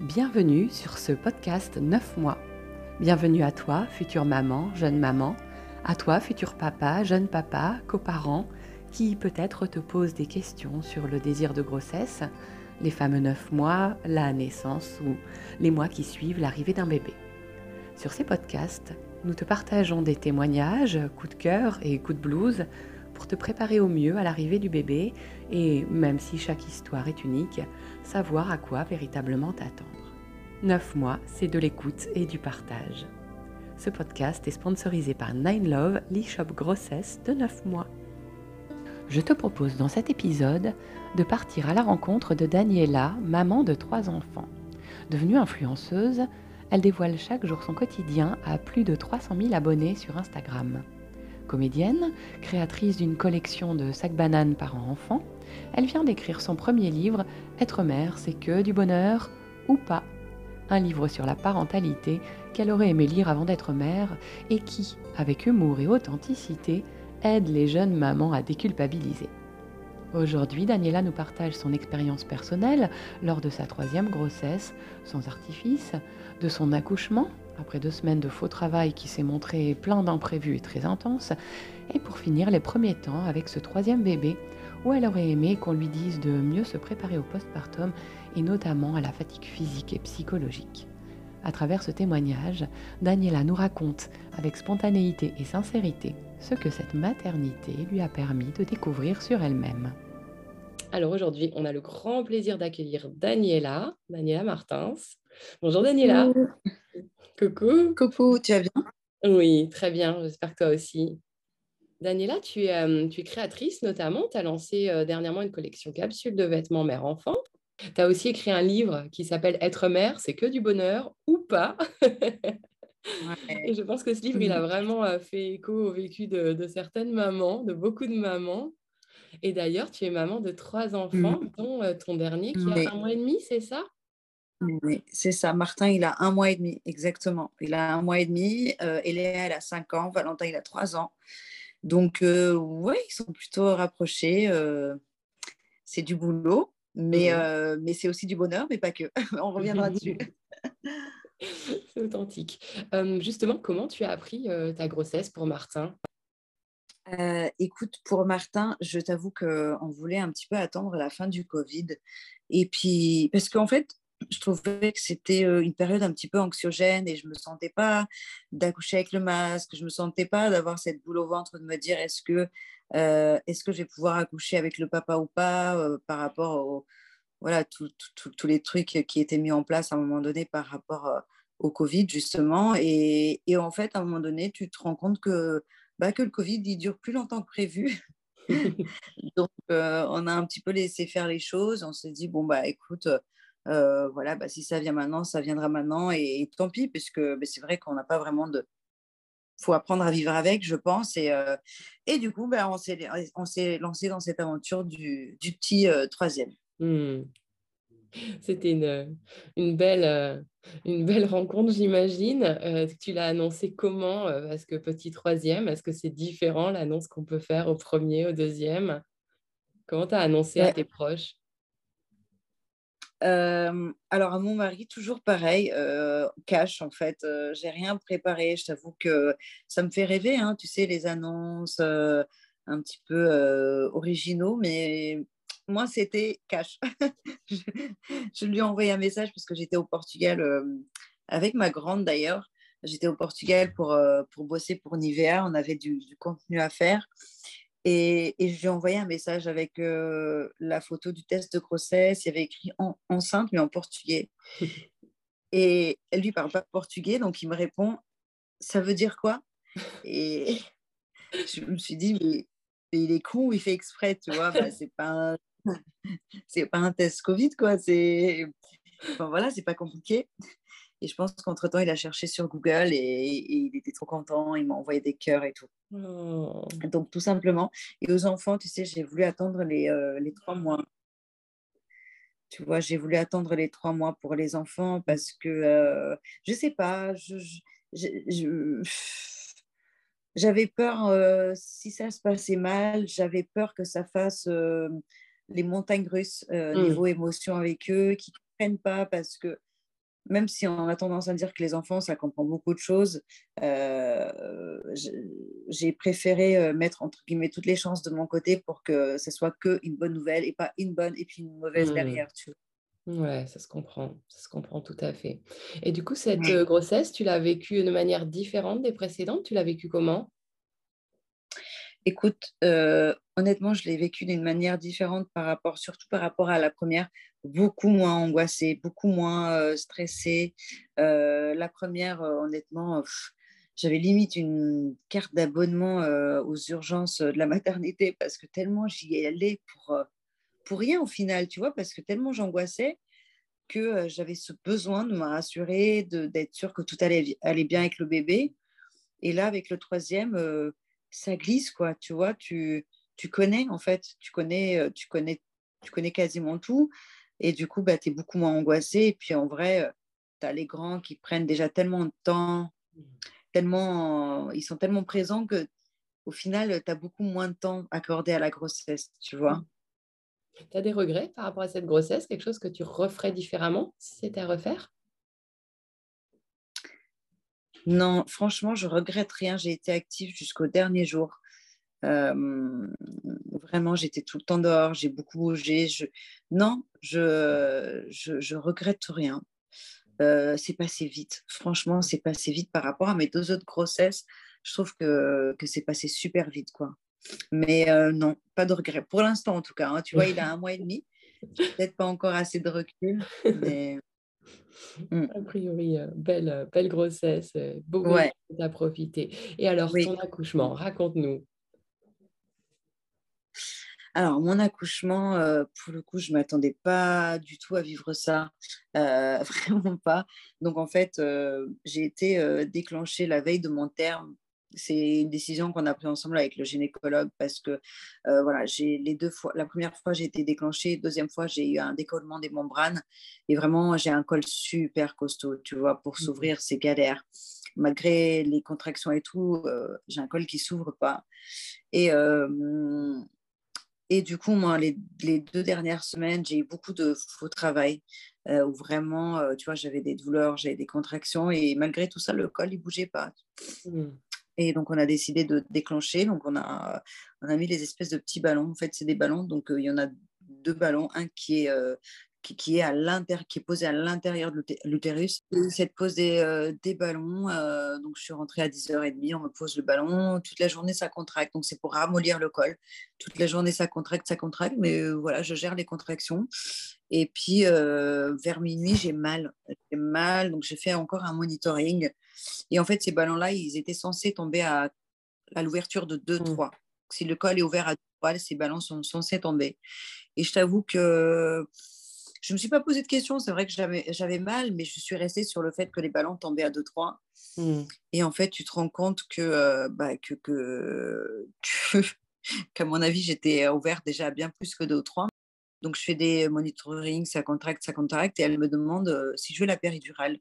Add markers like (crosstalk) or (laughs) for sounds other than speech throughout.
Bienvenue sur ce podcast 9 mois. Bienvenue à toi, future maman, jeune maman, à toi, futur papa, jeune papa, coparent, qui peut-être te pose des questions sur le désir de grossesse, les fameux 9 mois, la naissance ou les mois qui suivent l'arrivée d'un bébé. Sur ces podcasts, nous te partageons des témoignages, coups de cœur et coups de blues pour te préparer au mieux à l'arrivée du bébé et, même si chaque histoire est unique, savoir à quoi véritablement t'attendre. 9 mois, c'est de l'écoute et du partage. Ce podcast est sponsorisé par Nine Love, l'e-shop grossesse de 9 mois. Je te propose dans cet épisode de partir à la rencontre de Daniela, maman de trois enfants. Devenue influenceuse, elle dévoile chaque jour son quotidien à plus de 300 000 abonnés sur Instagram. Comédienne, créatrice d'une collection de sacs bananes parents-enfants, elle vient d'écrire son premier livre Être mère, c'est que du bonheur ou pas Un livre sur la parentalité qu'elle aurait aimé lire avant d'être mère et qui, avec humour et authenticité, aide les jeunes mamans à déculpabiliser. Aujourd'hui, Daniela nous partage son expérience personnelle lors de sa troisième grossesse, sans artifice, de son accouchement après deux semaines de faux travail qui s'est montré plein d'imprévus et très intense, et pour finir les premiers temps avec ce troisième bébé où elle aurait aimé qu'on lui dise de mieux se préparer au postpartum et notamment à la fatigue physique et psychologique. À travers ce témoignage, Daniela nous raconte avec spontanéité et sincérité ce que cette maternité lui a permis de découvrir sur elle-même. Alors aujourd'hui, on a le grand plaisir d'accueillir Daniela, Daniela Martins. Bonjour Daniela. Coucou. Coucou, tu vas bien? Oui, très bien, j'espère que toi aussi. Daniela, tu es, euh, tu es créatrice notamment, tu as lancé euh, dernièrement une collection capsule de vêtements mère-enfant. Tu as aussi écrit un livre qui s'appelle Être mère, c'est que du bonheur ou pas (laughs) Et je pense que ce livre, il a vraiment euh, fait écho au vécu de, certaines mamans, de beaucoup de mamans. Et d'ailleurs, tu es maman de trois enfants, mm. dont ton dernier qui a un mois et demi, c'est ça? Oui, c'est ça. Martin, il a un mois et demi, exactement. Il a un mois et demi. Euh, Eléa, elle a cinq ans. Valentin, il a trois ans. Donc, euh, oui, ils sont plutôt rapprochés. Euh, c'est du boulot, mais, euh, mais c'est aussi du bonheur, mais pas que. (laughs) On reviendra (laughs) dessus. c'est authentique. justement, comment tu as appris ta grossesse pour Martin? Écoute, pour Martin, je t'avoue qu'on voulait un petit peu attendre la fin du Covid. Et puis, parce qu'en fait, je trouvais que c'était une période un petit peu anxiogène et je me sentais pas d'accoucher avec le masque, je me sentais pas d'avoir cette boule au ventre de me dire est-ce que est-ce que je vais pouvoir accoucher avec le papa ou pas par rapport au voilà tous les trucs qui étaient mis en place à un moment donné par rapport au Covid justement. Et, et, en fait à un moment donné tu te rends compte que bah, que le Covid il dure plus longtemps que prévu. (laughs) Donc on a un petit peu laissé faire les choses. On s'est dit bon bah écoute euh, voilà, bah, si ça vient maintenant, ça viendra maintenant, et, tant pis, puisque bah, c'est vrai qu'on n'a pas vraiment de. Il faut apprendre à vivre avec, je pense. Et, euh, et du coup, bah, on s'est lancé dans cette aventure du, du petit euh, troisième. Mmh. C'était une, une, belle, une belle rencontre, j'imagine. tu l'as annoncé comment Parce que petit troisième, est-ce que c'est différent l'annonce qu'on peut faire au premier, au deuxième? Comment tu as annoncé à tes proches? Euh, alors, à mon mari, toujours pareil, euh, cash en fait. Euh, j'ai rien préparé. Je t'avoue que ça me fait rêver, hein, tu sais, les annonces un petit peu originaux, mais moi, c'était cash. (laughs) je, lui ai envoyé un message parce que j'étais au Portugal avec ma grande d'ailleurs. J'étais au Portugal pour, pour bosser pour Nivea. On avait du, du contenu à faire. Et, je lui ai envoyé un message avec euh, la photo du test de grossesse. Il y avait écrit enceinte, mais en portugais. (laughs) Et elle lui parle pas portugais, donc il me répond Ça veut dire quoi? Et (laughs) je me suis dit Mais, il est con ou il fait exprès, tu vois bah, (laughs) C'est pas, un test Covid, quoi. C'est. Enfin, voilà, c'est pas compliqué. Et je pense qu'entre-temps, il a cherché sur Google et, il était trop content. Il m'a envoyé des cœurs et tout. Oh. Donc, tout simplement. Et aux enfants, tu sais, j'ai voulu attendre les, euh, les trois mois. Tu vois, j'ai voulu attendre les trois mois pour les enfants parce que, euh, je sais pas, je, j'avais peur, euh, si ça se passait mal, j'avais peur que ça fasse les montagnes russes mmh. niveau émotion avec eux, qu'ils ne comprennent pas parce que même si on a tendance à dire que les enfants, ça comprend beaucoup de choses, j'ai préféré mettre entre guillemets toutes les chances de mon côté pour que ce soit que une bonne nouvelle et pas une bonne et puis une mauvaise mmh. derrière. Tu Ouais, ça se comprend, ça se comprend tout à fait. Et du coup, cette grossesse, tu l'as vécue de manière différente des précédentes? Tu l'as vécue comment? Écoute, honnêtement, je l'ai vécue d'une manière différente par rapport, surtout par rapport à la première, beaucoup moins angoissée, beaucoup moins stressée. la première, honnêtement, j'avais limite une carte d'abonnement aux urgences de la (laughs) maternité parce que tellement j'y allais pour pour rien au final, tu vois, parce que tellement j'angoissais que j'avais ce besoin de me rassurer, d'être sûre que tout allait, allait bien avec le bébé. Et là, avec le troisième, ça glisse, quoi, tu vois, tu, tu connais, en fait, tu connais, tu connais, tu connais quasiment tout. Et du coup, bah, tu es beaucoup moins angoissée. Et puis, en vrai, tu as les grands qui prennent déjà tellement de temps, tellement, ils sont tellement présents que au final, tu as beaucoup moins de temps accordé à la grossesse, tu vois. Tu as des regrets par rapport à cette grossesse? Quelque chose que tu referais différemment si c'était à refaire? Non, franchement, je regrette rien. J'ai été active jusqu'au dernier jour. Vraiment, j'étais tout le temps dehors, j'ai beaucoup bougé. Non, je, je, regrette rien. Euh, c'est passé vite. Franchement, c'est passé vite par rapport à mes deux autres grossesses. Je trouve que, que c'est passé super vite, quoi. Mais euh, non, pas de regret. Pour l'instant, en tout cas. Hein. Tu vois, il a un mois et demi. Peut-être pas encore assez de recul. Mais... Hmm. A priori, euh, belle, euh, belle grossesse, beaucoup ouais. à profiter. Et alors, ton accouchement, raconte-nous. Alors, mon accouchement, pour le coup, je ne m'attendais pas du tout à vivre ça, (laughs) vraiment pas. Donc, en fait, j'ai été déclenchée la veille de mon terme c'est une décision qu'on a prise ensemble avec le gynécologue parce que euh, voilà, j'ai les deux fois, la première fois j'ai été déclenchée, deuxième fois j'ai eu un décollement des membranes et vraiment j'ai un col super costaud, tu vois, pour mmh s'ouvrir c'est galère. Malgré les contractions et tout, euh, j'ai un col qui s'ouvre pas. Et euh, et du coup, moi, les, les, deux dernières semaines, j'ai eu beaucoup de faux travail où vraiment, tu vois, j'avais des douleurs, j'avais des contractions et malgré tout ça, le col, il bougeait pas. Mmh. Et donc, on a décidé de déclencher. Donc, on a, on a mis les espèces de petits ballons. En fait, c'est des ballons. Donc, euh, il y en a deux ballons. Un qui est, euh, qui, est, à qui est posé à l'intérieur de l'utérus. Cette pose des, euh, des ballons. donc, je suis rentrée à 10h30. On me pose le ballon. Toute la journée, ça contracte. Donc, c'est pour ramollir le col. Toute la journée, ça contracte, ça contracte. Mais voilà, je gère les contractions. Et puis, vers minuit, j'ai mal. J'ai mal. Donc, j'ai fait encore un monitoring. Et en fait, ces ballons-là, ils étaient censés tomber à, à l'ouverture de 2-3. Mmh. Si le col est ouvert à 3, ces ballons sont censés tomber. Et je t'avoue que je ne me suis pas posé de questions. C'est vrai que j'avais mal, mais je suis restée sur le fait que les ballons tombaient à 2-3. Mmh. Et en fait, tu te rends compte que, euh, bah, que, que, (laughs) qu'à mon avis, j'étais ouverte déjà bien plus que 2 ou 3. Donc, je fais des monitorings, ça contracte, ça contracte, et elle me demande euh, si je veux la péridurale.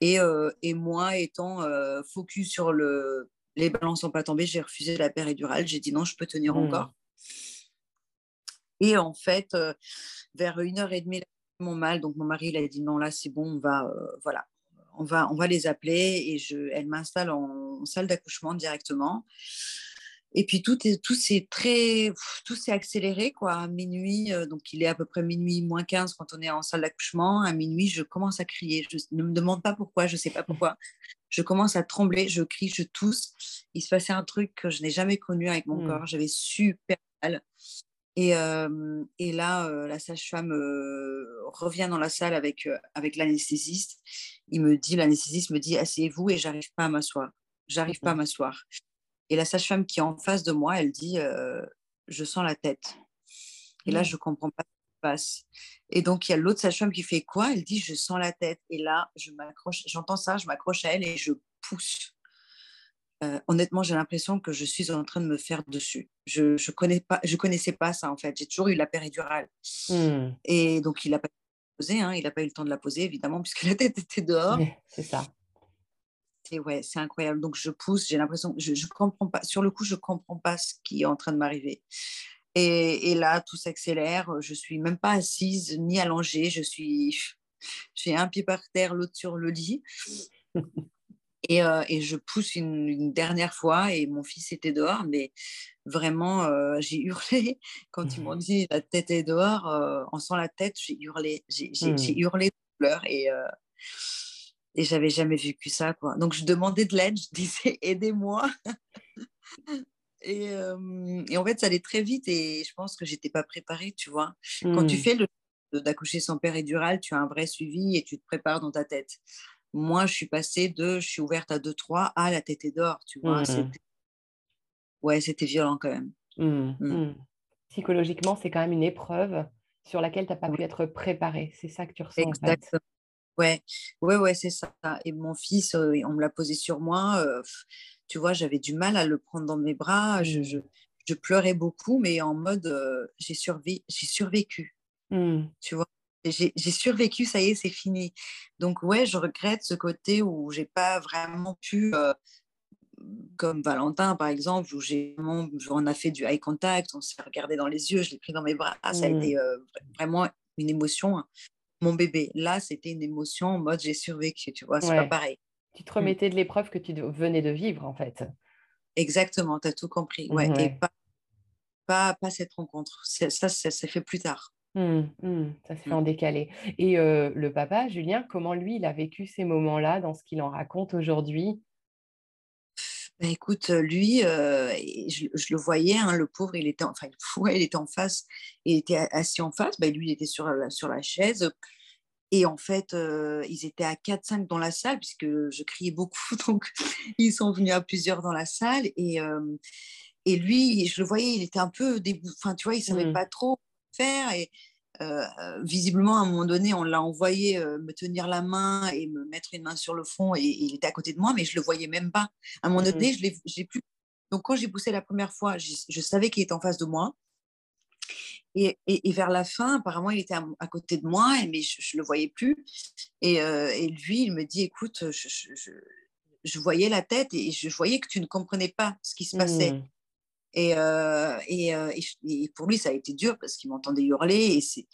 Et, euh, et moi, étant euh, focus sur le, les ballons sont pas tombés, j'ai refusé la péridurale. J'ai dit non, je peux tenir mmh. encore. Et en fait, euh, vers une heure et demie, mon mal. Donc mon mari, il a dit non, là c'est bon, on va, voilà, on va, on va les appeler. Et je, elle m'installe en, en salle d'accouchement directement. Et puis tout est, tout s'est très, tout s'est accéléré quoi. À minuit, euh, donc il est à peu près minuit moins 15 quand on est en salle d'accouchement. À minuit, je commence à crier. Je ne me demande pas pourquoi, je ne sais pas pourquoi. Je commence à trembler, je crie, je tousse. Il se passait un truc que je n'ai jamais connu avec mon mmh. corps. J'avais super mal. Et, euh, et là, euh, la sage-femme revient dans la salle avec, avec l'anesthésiste. Il me dit, l'anesthésiste me dit, asseyez-vous et j'arrive pas à m'asseoir. J'arrive pas à m'asseoir. Et la sage-femme qui est en face de moi, elle dit euh, Je sens la tête. Et là, mmh. je ne comprends pas ce qui se passe. Et donc, il y a l'autre sage-femme qui fait quoi? Elle dit Je sens la tête. Et là, je m'accroche, j'entends ça, je m'accroche à elle et je pousse. Euh, honnêtement, j'ai l'impression que je suis en train de me faire dessus. Je ne connais pas, je connaissais pas ça en fait. J'ai toujours eu la péridurale. Mmh. Et donc, il n'a pas posé, hein, il n'a pas eu le temps de la poser évidemment puisque (laughs) la tête était dehors. (laughs) C'est ça c'est ouais, c'est incroyable. Donc je pousse, j'ai l'impression, je, je comprends pas. Sur le coup, je comprends pas ce qui est en train de m'arriver. Et, et, là, tout s'accélère. Je suis même pas assise ni allongée. Je suis, fais un pied par terre, l'autre sur le lit. (laughs) Et, euh, et, je pousse une, dernière fois et mon fils était dehors, mais vraiment, euh, j'ai hurlé. (laughs) Quand ils m'ont dit la tête est dehors, euh, en sent la tête, j'ai hurlé. J'ai mmh. hurlé de pleurs et, et j'avais jamais vécu ça. Quoi. Donc je demandais de l'aide, je (laughs) disais aidez-moi. et, et, en fait, ça allait très vite et je pense que j'étais pas préparée, tu vois. Quand tu mmh. fais le d'accoucher sans péridural, tu as un vrai suivi et tu te prépares dans ta tête. Moi, je suis passée de je suis ouverte à 2-3 à la tête d'or, tu vois. Mmh. Ouais, c'était violent quand même. Mmh, mmh. Psychologiquement, c'est quand même une épreuve sur laquelle tu n'as pas pu être préparée. C'est ça que tu ressens. Exactement. Ouais, ouais, ouais, c'est ça. Et mon fils, euh, on me l'a posé sur moi. Euh, tu vois, j'avais du mal à le prendre dans mes bras. Je, je, pleurais beaucoup, mais en mode euh, j'ai survécu. Tu vois, j'ai survécu, ça y est, c'est fini. Donc ouais, je regrette ce côté où j'ai pas vraiment pu, comme Valentin par exemple, où on a fait du eye contact, on s'est regardé dans les yeux, je l'ai pris dans mes bras, ça a mmh. été euh, vraiment une émotion. Mon bébé, là, c'était une émotion en mode j'ai survécu, tu vois, c'est pas pareil. Tu te mmh. remettais de l'épreuve que tu venais de vivre en fait. Exactement, tu as tout compris. Ouais, Et pas, pas, pas cette rencontre. Ça, ça s'est fait plus tard. Mmh, mmh, ça se fait en décalé. Et le papa, Julien, comment lui, il a vécu ces moments-là dans ce qu'il en raconte aujourd'hui? Bah, écoute, lui, je, le voyais, hein, le pauvre, il était, enfin, (laughs) il était en face, il était assis en face, bah, lui, il était sur la, sur la chaise. Et en fait, ils étaient à 4-5 dans la salle, puisque je criais beaucoup, (laughs) donc ils sont venus à plusieurs dans la salle. Et, et lui, je le voyais, il était un peu, enfin, tu vois, il savait mmh. pas trop faire. Et visiblement, à un moment donné, on l'a envoyé euh, me tenir la main et me mettre une main sur le front. Et, il était à côté de moi, mais je le voyais même pas. À un moment donné, mmh. je l'ai plus. Donc, quand j'ai poussé la première fois, je, savais qu'il était en face de moi. Et, et, vers la fin, apparemment, il était à, côté de moi, mais je ne le voyais plus. Et, euh, et, lui, il me dit, écoute, je, je, voyais la tête et je voyais que tu ne comprenais pas ce qui se passait. Mmh. Euh, euh, et, pour lui, ça a été dur parce qu'il m'entendait hurler et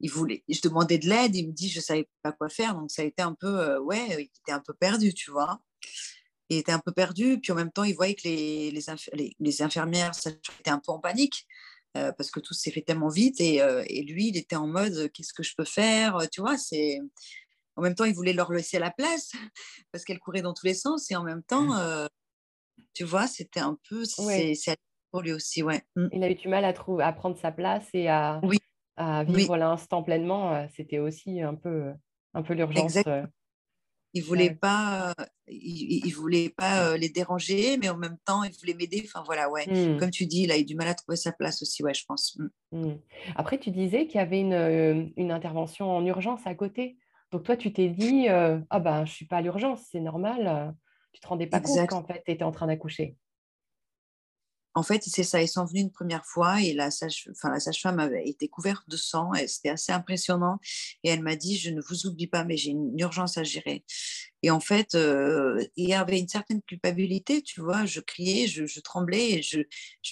il voulait, je demandais de l'aide, il me dit je savais pas quoi faire, donc ça a été un peu, euh, ouais, il était un peu perdu, tu vois. Il était un peu perdu, puis en même temps, il voyait que les, les, les, infirmières étaient un peu en panique parce que tout s'est fait tellement vite et, et, lui, il était en mode qu'est-ce que je peux faire, tu vois. C'est en même temps, il voulait leur laisser la place (laughs) parce qu'elle courait dans tous les sens et en même temps, mmh. tu vois, c'était un peu, c'est pour lui aussi, ouais. Mmh. Il a eu du mal à, trouver, à prendre sa place et à, oui. à vivre l'instant pleinement. Euh, c'était aussi un peu, un peu l'urgence. Euh, il voulait pas, il, voulait pas euh, les déranger, mais en même temps, il voulait m'aider. Enfin voilà, ouais. Mmh. Comme tu dis, il a eu du mal à trouver sa place aussi, ouais, je pense. Mmh. Après, tu disais qu'il y avait une, une, intervention en urgence à côté. Donc toi, tu t'es dit, ah ben, je suis pas à l'urgence, c'est normal. Tu te rendais pas compte qu'en fait, tu étais en train d'accoucher. En fait, c'est ça, ils sont venus une première fois et la sage-femme avait été couverte de sang et c'était assez impressionnant. Et elle m'a dit, je ne vous oublie pas, mais j'ai une urgence à gérer. Et en fait, euh, il y avait une certaine culpabilité, tu vois. Je criais, je, tremblais et je,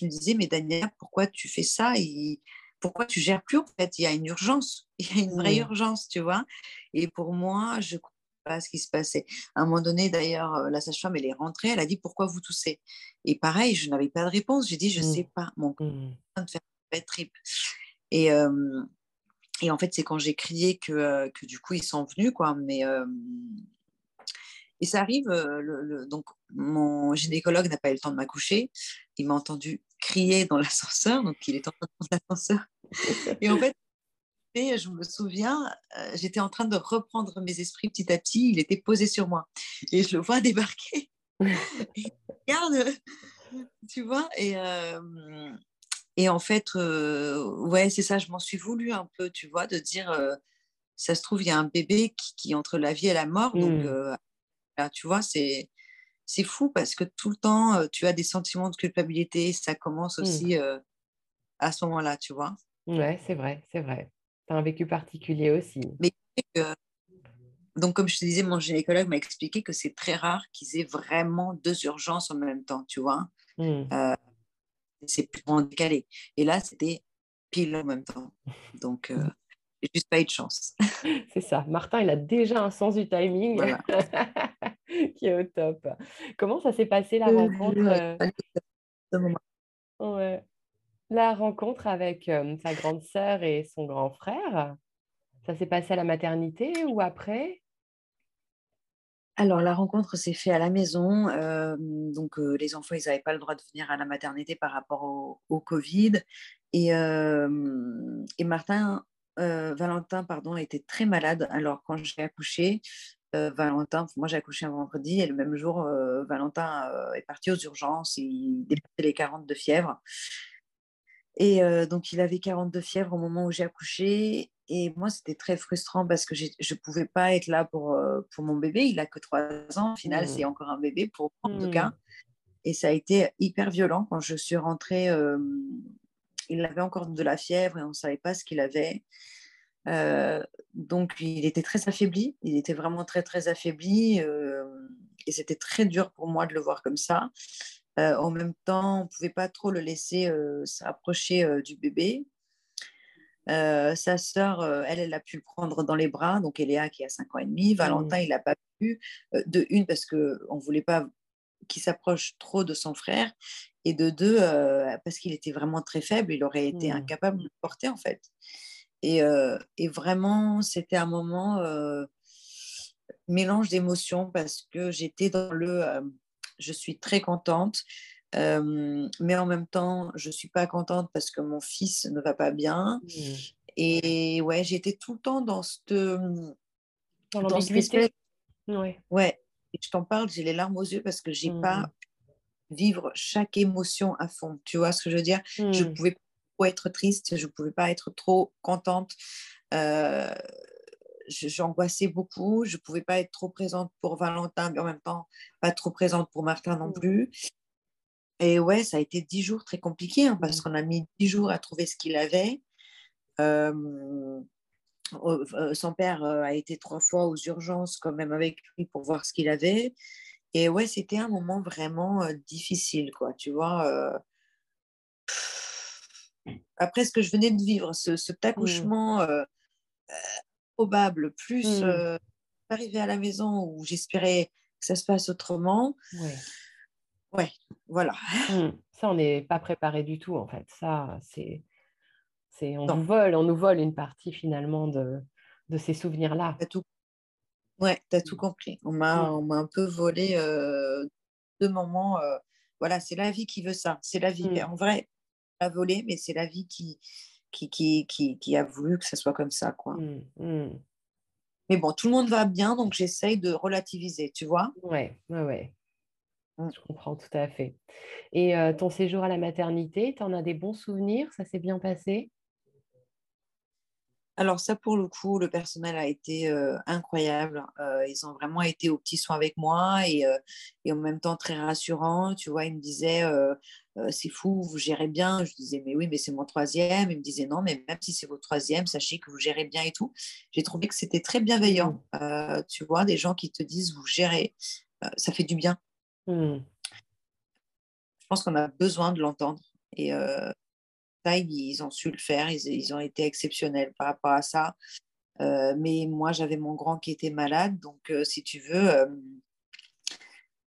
me disais, mais Daniel, pourquoi tu fais ça? Et Pourquoi tu gères plus En fait, il y a une urgence, (laughs) il y a une vraie urgence, tu vois? Et pour moi, je pas ce qui se passait. À un moment donné, d'ailleurs, euh, la sage-femme, elle est rentrée, elle a dit pourquoi vous toussez? Et pareil, je n'avais pas de réponse. J'ai dit, je ne mmh. sais pas. Mon corps mmh. de faire une trip. Et, euh, et en fait, c'est quand j'ai crié que, euh, que du coup, ils sont venus, quoi. Mais. Et ça arrive, le, donc mon gynécologue n'a pas eu le temps de m'accoucher. Il m'a entendu crier dans l'ascenseur, donc il est en train de prendre l'ascenseur. (laughs) Et en fait, je me souviens, euh, j'étais en train de reprendre mes esprits petit à petit, il était posé sur moi. Et je le vois (laughs) débarquer. et regarde, tu vois, et, euh, et en fait, euh, ouais, c'est ça, je m'en suis voulu un peu, tu vois, de dire, ça se trouve, il y a un bébé qui, est entre la vie et la mort, donc mmh. là, tu vois, c'est c'est fou parce que tout le temps, tu as des sentiments de culpabilité. Ça commence mmh. aussi à ce moment-là, tu vois. Ouais, c'est vrai, c'est vrai. Tu as un vécu particulier aussi. Mais donc, comme je te disais, mon gynécologue m'a expliqué que c'est très rare qu'ils aient vraiment deux urgences en même temps, tu vois. Hmm. Euh, c'est plus décalé. Et là, c'était pile en même temps. Donc, euh, J'ai juste pas eu de chance. (laughs) C'est ça. Martin, il a déjà un sens du timing (laughs) qui est au top. Comment ça s'est passé la rencontre ouais. La rencontre avec sa grande sœur et son grand frère, ça s'est passé à la maternité ou après? Alors, la rencontre s'est faite à la maison. donc, les enfants, ils n'avaient pas le droit de venir à la maternité par rapport au, Covid. Et, et Martin, Valentin, pardon, était très malade. Alors, quand j'ai accouché, Valentin, moi j'ai accouché un vendredi et le même jour, Valentin est parti aux urgences. Il dépassait les 40 de fièvre. Et donc, il avait 42 fièvres au moment où j'ai accouché. Et moi, c'était très frustrant parce que je ne pouvais pas être là pour, pour mon bébé. Il n'a que 3 ans. Au final, mmh. c'est encore un bébé pour moi, en tout cas. Mmh. Et ça a été hyper violent quand je suis rentrée. il avait encore de la fièvre et on ne savait pas ce qu'il avait. donc, il était très affaibli. Il était vraiment très, très affaibli. et c'était très dur pour moi de le voir comme ça. Euh, en même temps, on ne pouvait pas trop le laisser euh, s'approcher euh, du bébé. sa sœur, elle, elle a pu le prendre dans les bras, donc Eléa qui a 5 ans et demi. Mmh. Valentin, il n'a pas pu. de une, parce qu'on ne voulait pas qu'il s'approche trop de son frère. Et de deux, parce qu'il était vraiment très faible, il aurait été mmh. incapable de le porter, en fait. Et, et vraiment, c'était un moment mélange d'émotions parce que j'étais dans le je suis très contente. Euh, mais en même temps, je ne suis pas contente parce que mon fils ne va pas bien. Mmh. Et ouais, j'étais tout le temps dans cette. Dans, dans Ouais. ouais. Et je t'en parle, j'ai les larmes aux yeux parce que j'ai n'ai pas mmh. vivre chaque émotion à fond. Tu vois ce que je veux dire? Je ne mmh. pouvais pas être triste, je ne pouvais pas être trop contente. Euh, j'angoissais beaucoup. Je ne pouvais pas être trop présente pour Valentin, mais en même temps, pas trop présente pour Martin non mmh. plus. Et ouais, ça a été dix jours très compliqués hein, parce mmh. qu'on a mis dix jours à trouver ce qu'il avait. Euh, son père a été trois fois aux urgences quand même avec lui pour voir ce qu'il avait. Et ouais, c'était un moment vraiment difficile, quoi. Tu vois. Après ce que je venais de vivre, ce, cet mmh. accouchement probable, plus mmh. arriver à la maison où j'espérais que ça se passe autrement. Ouais, ouais voilà. Mmh. Ça, on n'est pas préparé du tout, en fait. Ça, c'est. c'est on, nous vole, on nous vole une partie finalement de, de ces souvenirs-là. tout... Ouais, tu as tout compris. On m'a, on m'a un peu volé deux moments. voilà, c'est la vie qui veut ça. C'est la vie. En vrai, a volé, mais c'est la vie qui, qui, qui, qui, qui, a voulu que ça soit comme ça. Quoi. Mmh, mmh. Mais bon, tout le monde va bien, donc j'essaye de relativiser, tu vois Ouais, ouais, ouais. Mmh. Je comprends tout à fait. Et euh, ton séjour à la maternité, tu en as des bons souvenirs? Ça s'est bien passé? Alors ça, pour le coup, le personnel a été euh, incroyable. Euh, ils ont vraiment été aux petits soins avec moi et, euh, et, en même temps très rassurants. Tu vois, ils me disaient, c'est fou, vous gérez bien. Je disais, mais oui, mais c'est mon troisième. Ils me disaient, non, mais même si c'est votre troisième, sachez que vous gérez bien et tout. J'ai trouvé que c'était très bienveillant. Mmh. tu vois, des gens qui te disent, vous gérez, ça fait du bien. Mmh. Je pense qu'on a besoin de l'entendre. Et ils ont su le faire, ils, ont été exceptionnels par rapport à ça. Euh, mais moi, j'avais mon grand qui était malade, donc euh, si tu veux, euh,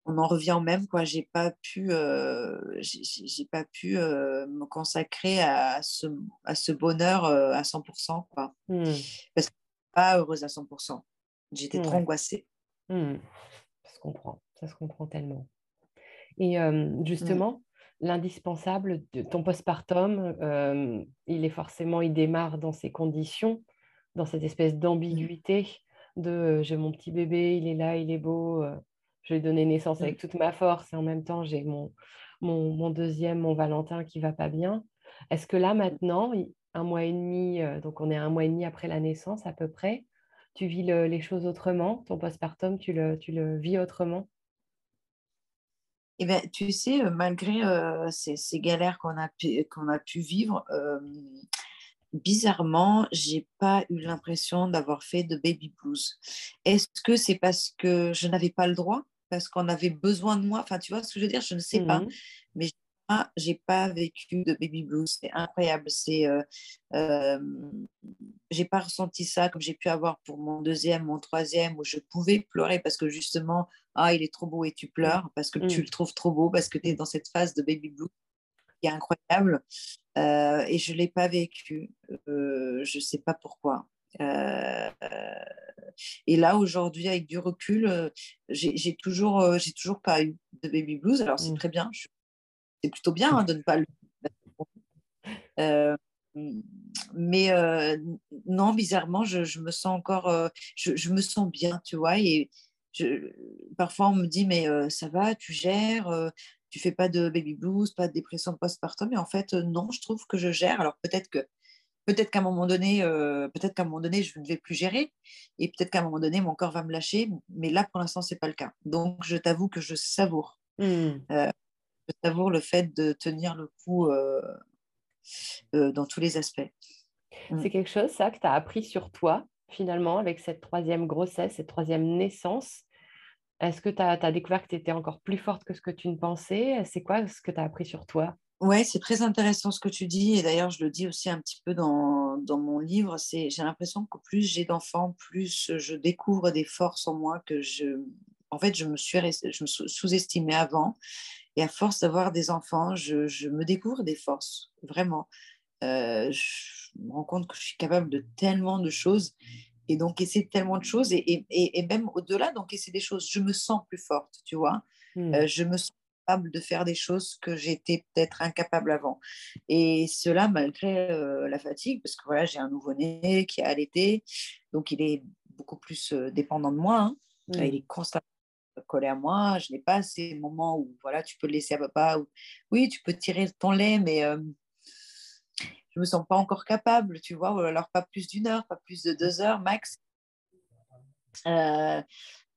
on en revient au même. Quoi, j'ai pas pu, j'ai pas pu me consacrer à ce, à ce bonheur à 100%, quoi. Mmh. Parce que pas heureuse à 100%. J'étais trop angoissée. Mmh. Ça se comprend, ça se comprend tellement. Et justement, l'indispensable de ton postpartum, euh, il est forcément, il démarre dans ces conditions, dans cette espèce d'ambiguïté de euh, j'ai mon petit bébé, il est là, il est beau, euh, je vais donner naissance avec toute ma force et en même temps j'ai mon, mon, deuxième, mon Valentin qui va pas bien. Est-ce que là maintenant, un mois et demi, donc on est un mois et demi après la naissance à peu près, tu vis les choses autrement, ton postpartum, tu le, tu le vis autrement? Eh ben, tu sais, euh, malgré euh, ces, galères qu'on a, pu, qu'on a pu vivre, euh, bizarrement, j'ai pas eu l'impression d'avoir fait de baby blues. Est-ce que c'est parce que je n'avais pas le droit, parce qu'on avait besoin de moi? Enfin, tu vois ce que je veux dire? Je ne sais pas. Mmh. Mais j'ai j'ai pas vécu de baby blues. C'est incroyable. C'est, euh, euh, j'ai pas ressenti ça comme j'ai pu avoir pour mon deuxième, mon troisième, où je pouvais pleurer parce que justement, ah, il est trop beau et tu pleures parce que tu mm. le trouves trop beau, parce que tu es dans cette phase de baby blues qui est incroyable. Euh, et je l'ai pas vécu. Euh, je sais pas pourquoi. Euh, et là, aujourd'hui, avec du recul, j'ai toujours, j'ai toujours pas eu de baby blues. Alors, c'est mm. très bien. C'est plutôt bien hein, de ne pas le. (laughs) Mais non, bizarrement, je, je, me sens encore, je, je, me sens bien, tu vois. Et je, parfois, on me dit, mais ça va, tu gères, tu fais pas de baby blues, pas de dépression postpartum. Mais en fait, non, je trouve que je gère. Alors peut-être que peut-être qu'à un moment donné, peut-être qu'à un moment donné, je ne vais plus gérer, et peut-être qu'à un moment donné, mon corps va me lâcher. Mais là, pour l'instant, c'est pas le cas. Donc, je t'avoue que je savoure. Mmh je savoure le fait de tenir le coup euh, euh, dans tous les aspects. Mm. C'est quelque chose, ça, que tu as appris sur toi, finalement, avec cette troisième grossesse, cette troisième naissance. Est-ce que tu as, découvert que tu étais encore plus forte que ce que tu ne pensais? C'est quoi ce que tu as appris sur toi? Ouais, c'est très intéressant ce que tu dis. Et d'ailleurs, je le dis aussi un petit peu dans, mon livre. J'ai l'impression que plus j'ai d'enfants, plus je découvre des forces en moi que je, en fait, je me suis, je me sous-estimais avant. Et à force d'avoir des enfants, je, me découvre des forces, vraiment. Euh, je me rends compte que je suis capable de tellement de choses et donc essayer tellement de choses et, et, même au-delà d'encaisser des choses, je me sens plus forte, tu vois. Hmm. Euh, je me sens capable de faire des choses que j'étais peut-être incapable avant. Et cela malgré euh, la fatigue, parce que voilà, j'ai un nouveau-né qui a allaité, donc il est beaucoup plus dépendant de moi. Hein. Hmm. Il est constamment collé à moi. Je n'ai pas ces moments où voilà, tu peux le laisser à papa. Ou... Oui, tu peux tirer ton lait, mais je me sens pas encore capable, tu vois. Ou alors pas plus d'une heure, pas plus de deux heures max. Euh,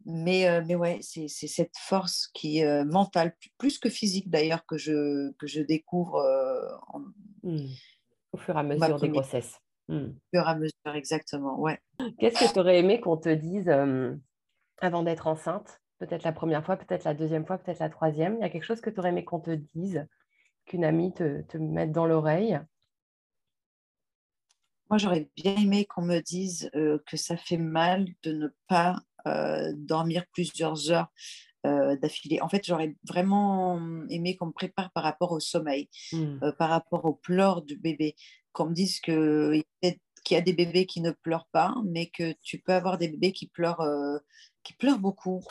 mais, euh, mais ouais, c'est cette force qui est mentale, plus que physique d'ailleurs, que je, que je découvre mmh. au fur et à mesure des grossesses. Mmh. Au fur et à mesure, exactement, ouais. Qu'est-ce que tu aurais aimé qu'on te dise avant d'être enceinte? Peut-être la première fois, peut-être la deuxième fois, peut-être la troisième. Il y a quelque chose que tu aurais aimé qu'on te dise, qu'une amie te, te mette dans l'oreille? Moi, j'aurais bien aimé qu'on me dise euh, que ça fait mal de ne pas euh, dormir plusieurs heures euh, d'affilée. En fait, j'aurais vraiment aimé qu'on me prépare par rapport au sommeil, hmm. par rapport au pleurs du bébé, qu'on me dise qu'il y a des bébés qui ne pleurent pas, mais que tu peux avoir des bébés qui pleurent, qui pleurent beaucoup,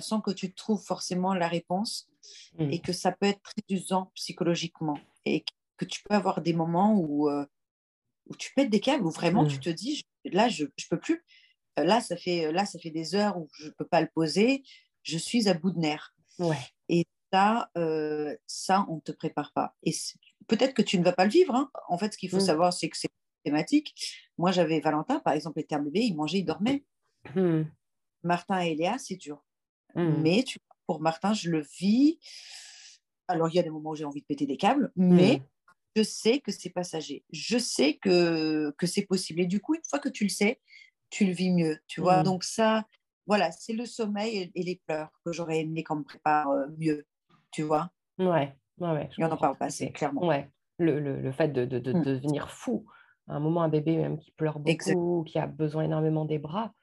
sans que tu trouves forcément la réponse mm. et que ça peut être très usant psychologiquement et que tu peux avoir des moments où, où tu pètes des câbles, où vraiment tu mm. te dis, là, je ne peux plus. Euh, là, ça fait, là, ça fait des heures où je ne peux pas le poser. Je suis à bout de nerfs. Ouais. Et ça, ça, on ne te prépare pas. Et peut-être que tu ne vas pas le vivre. Hein. En fait, ce qu'il faut mm. savoir, c'est que c'est thématique. Moi, j'avais Valentin, par exemple, était un bébé, il mangeait, il dormait. Martin et Léa, c'est dur. Mmh. Mais tu, pour Martin, je le vis. Alors, il y a des moments où j'ai envie de péter des câbles, mais mmh. Je sais que c'est passager. Je sais que, que c'est possible. Et du coup, une fois que tu le sais, tu le vis mieux. Tu vois, mmh. donc ça, voilà, c'est le sommeil et, les pleurs que j'aurais aimé qu'on me prépare euh, mieux. Tu vois Ouais, ouais, ouais. Et on n'en parle pas assez, clairement. Ouais, le, le, le fait de, de, de, devenir fou. À un moment, un bébé même qui pleure beaucoup, qui a besoin énormément des bras,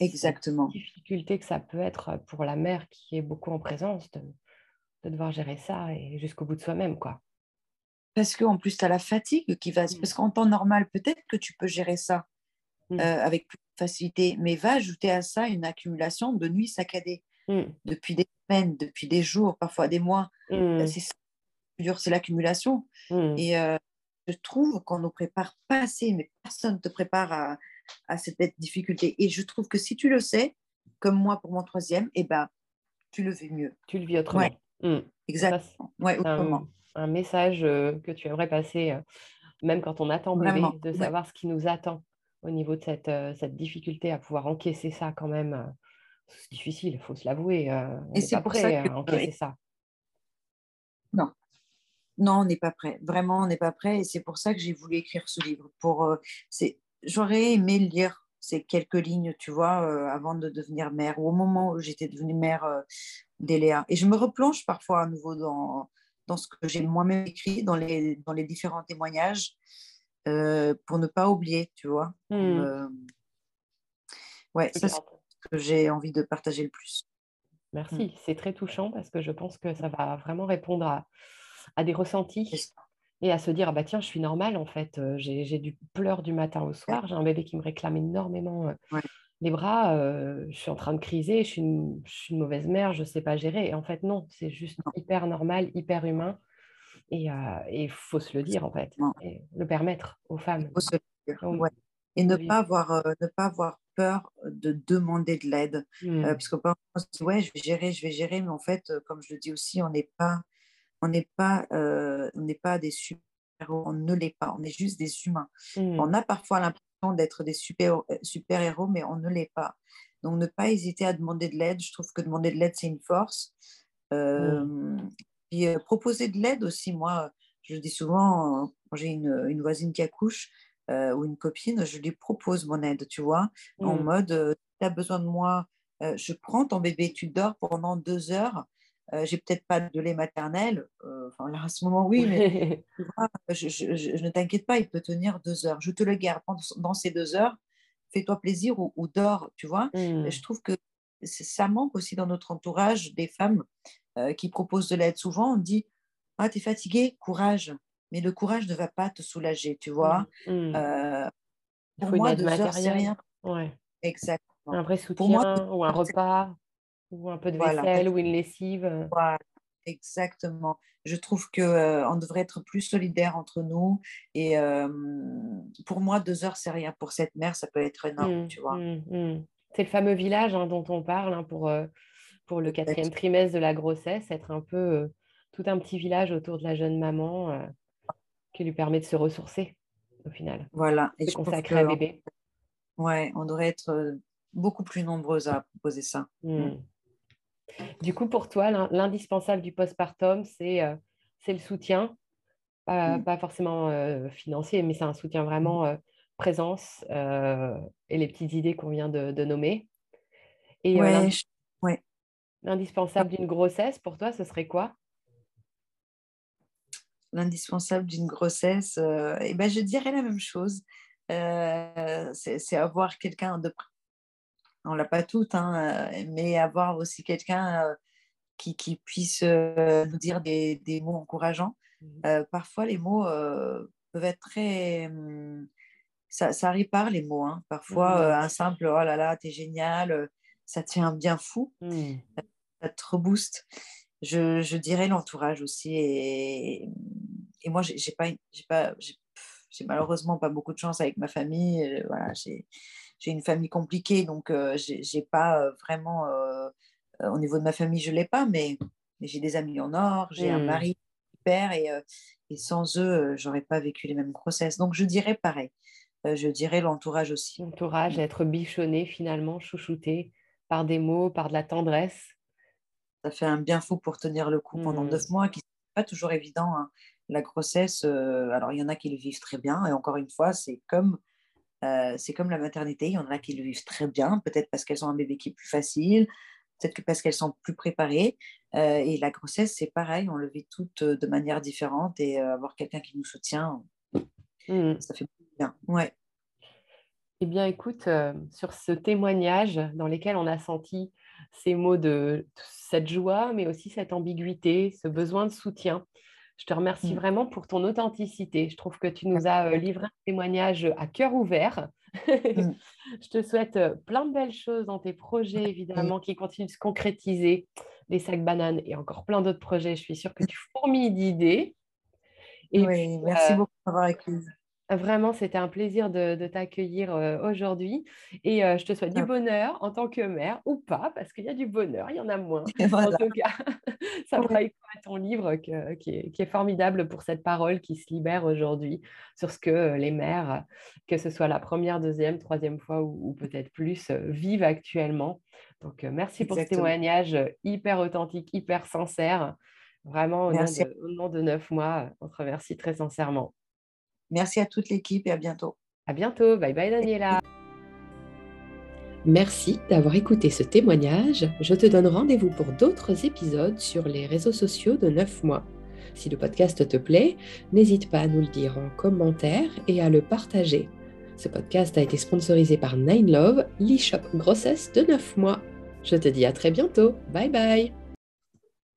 Exactement. difficulté que ça peut être pour la mère qui est beaucoup en présence de, devoir gérer ça et jusqu'au bout de soi-même, quoi. Parce qu'en plus, tu as la fatigue qui va. Mmh. Parce qu'en temps normal, peut-être que tu peux gérer ça mmh. euh, avec plus de facilité, mais va ajouter à ça une accumulation de nuits saccadées mmh. depuis des semaines, depuis des jours, parfois des mois. Euh, c'est ça c'est l'accumulation. Et euh, je trouve qu'on ne prépare pas assez, mais personne ne te prépare à, à cette difficulté. Et je trouve que si tu le sais, comme moi pour mon troisième, eh ben, tu le vis mieux. Tu le vis autrement. Mmh. Exactement. Ouais, autrement. Un, message que tu aimerais passer, même quand on attend bébé, de savoir ce qui nous attend au niveau de cette, cette difficulté à pouvoir encaisser ça quand même. c'est difficile, il faut se l'avouer. Et c'est pour ça que... à encaisser ça. Non, non, on n'est pas prêt. Vraiment, on n'est pas prêt. Et c'est pour ça que j'ai voulu écrire ce livre. Pour, c'est j'aurais aimé lire ces quelques lignes, tu vois, euh, avant de devenir mère, ou au moment où j'étais devenue mère euh, d'Eléa. Et je me replonge parfois à nouveau dans, dans ce que j'ai moi-même écrit, dans les, dans les différents témoignages, euh, pour ne pas oublier, tu vois. Mmh. Ouais, c'est ce que j'ai envie de partager le plus. Merci, mmh. c'est très touchant parce que je pense que ça va vraiment répondre à, à des ressentis et à se dire, ah bah tiens, je suis normale en fait, j'ai du pleur du matin au soir, j'ai un bébé qui me réclame énormément les bras, je suis en train de criser, je suis une, mauvaise mère, je ne sais pas gérer. Et en fait, non, c'est juste hyper normal, hyper humain. Et il faut se le dire en fait, et le permettre aux femmes. Faut se le dire, Et ne, pas avoir, ne pas avoir peur de demander de l'aide. Mmh. puisque parfois on se dit, ouais, je vais gérer, je vais gérer, mais en fait, comme je le dis aussi, on n'est pas on n'est pas, euh, on n'est pas des super-héros, on ne l'est pas, on est juste des humains. Mmh. On a parfois l'impression d'être des super, euh, super-héros, mais on ne l'est pas. Donc, ne pas hésiter à demander de l'aide. Je trouve que demander de l'aide, c'est une force. Euh, mmh. Puis proposer de l'aide aussi, moi, je dis souvent, quand j'ai une, une, voisine qui accouche ou une copine, je lui propose mon aide, tu vois, en mmh. mode, tu as besoin de moi, je prends ton bébé, tu dors pendant deux heures, euh, j'ai peut-être pas de lait maternel. Euh, enfin, là, à ce moment, oui, mais je, ne t'inquiète pas, il peut tenir deux heures. Je te le garde pendant ces deux heures. Fais-toi plaisir ou, dors, tu vois. Mmh. Je trouve que ça manque aussi dans notre entourage des femmes euh, qui proposent de l'aide. Souvent, on dit Ah, tu es fatiguée, courage. Mais le courage ne va pas te soulager, tu vois. Mmh. Mmh. pour moi, deux heures, c'est rien. Ouais. Exactement. Un vrai soutien ou un repas. Ou un peu de vaisselle ou une lessive. Euh. Voilà, exactement. Je trouve qu'on euh, on devrait être plus solidaires entre nous. Et euh, pour moi, deux heures, c'est rien. Pour cette mère, ça peut être énorme, mmh, tu vois. Mmh, mmh. C'est le fameux village hein, dont on parle hein, pour, pour le quatrième trimestre de la grossesse, être un peu tout un petit village autour de la jeune maman qui lui permet de se ressourcer au final. Voilà. Et consacrer à bébé. Ouais, on devrait être beaucoup plus nombreuses à proposer ça. Du coup, pour toi, l'indispensable du postpartum, c'est euh, le soutien, pas, mm. forcément euh, financier, mais c'est un soutien vraiment mm. euh, présence et les petites idées qu'on vient de, nommer. Et ouais, l'indispensable d'une grossesse, pour toi, ce serait quoi? L'indispensable d'une grossesse, eh ben, je dirais la même chose. c'est avoir quelqu'un de on l'a pas toutes, hein, euh, mais avoir aussi quelqu'un euh, qui, qui, puisse euh, nous dire des, des mots encourageants. Mmh. parfois, les mots peuvent être très... Hum, ça, ça répare les mots. Hein. Parfois, un simple « oh là là, t'es génial », ça te fait un bien fou, mmh. ça te rebooste. Je, je dirais l'entourage aussi. Et, et moi, j'ai pas, pas, j'ai malheureusement pas beaucoup de chance avec ma famille. Voilà, j'ai j'ai une famille compliquée, donc euh, j'ai pas euh, vraiment, euh, au niveau de ma famille, je l'ai pas, mais, j'ai des amis en or, j'ai un mmh. mari père et, et sans eux, j'aurais pas vécu les mêmes grossesses. Donc je dirais pareil. je dirais l'entourage aussi. L'entourage, être bichonné finalement, chouchouté par des mots, par de la tendresse. Ça fait un bien fou pour tenir le coup pendant mmh. neuf mois, qui n'est pas toujours évident. Hein. La grossesse, alors il y en a qui le vivent très bien, et encore une fois, c'est comme euh, c'est comme la maternité, il y en a qui le vivent très bien, peut-être parce qu'elles ont un bébé qui est plus facile, peut-être que parce qu'elles sont plus préparées. Euh, et la grossesse, c'est pareil, on le vit toutes de manière différente et avoir quelqu'un qui nous soutient, mmh. ça fait bien. Ouais. Eh bien, écoute, sur ce témoignage dans lequel on a senti ces mots de cette joie, mais aussi cette ambiguïté, ce besoin de soutien, je te remercie mmh. vraiment pour ton authenticité. Je trouve que tu nous as euh, livré un témoignage à cœur ouvert. (laughs) Mmh. je te souhaite euh, plein de belles choses dans tes projets, évidemment, qui continuent de se concrétiser, les sacs bananes et encore plein d'autres projets. Je suis sûre que tu fourmis d'idées. oui, merci euh, beaucoup d'avoir écouté. Vraiment, c'était un plaisir de, t'accueillir euh, aujourd'hui. Et euh, je te souhaite du ah. bonheur en tant que mère, ou pas, parce qu'il y a du bonheur, il y en a moins. (laughs) En tout cas, (laughs) ça fera écho à ton livre qui, est, formidable pour cette parole qui se libère aujourd'hui sur ce que euh, les mères, que ce soit la première, deuxième, troisième fois ou, peut-être plus, vivent actuellement. Donc, merci pour ce témoignage hyper authentique, hyper sincère. Vraiment, au nom de neuf mois, on te remercie très sincèrement. Merci à toute l'équipe et à bientôt. À bientôt. Bye bye Daniela. Merci d'avoir écouté ce témoignage. Je te donne rendez-vous pour d'autres épisodes sur les réseaux sociaux de 9 mois. Si le podcast te plaît, n'hésite pas à nous le dire en commentaire et à le partager. Ce podcast a été sponsorisé par Nine Love, l'e-shop grossesse de 9 mois. Je te dis à très bientôt. Bye bye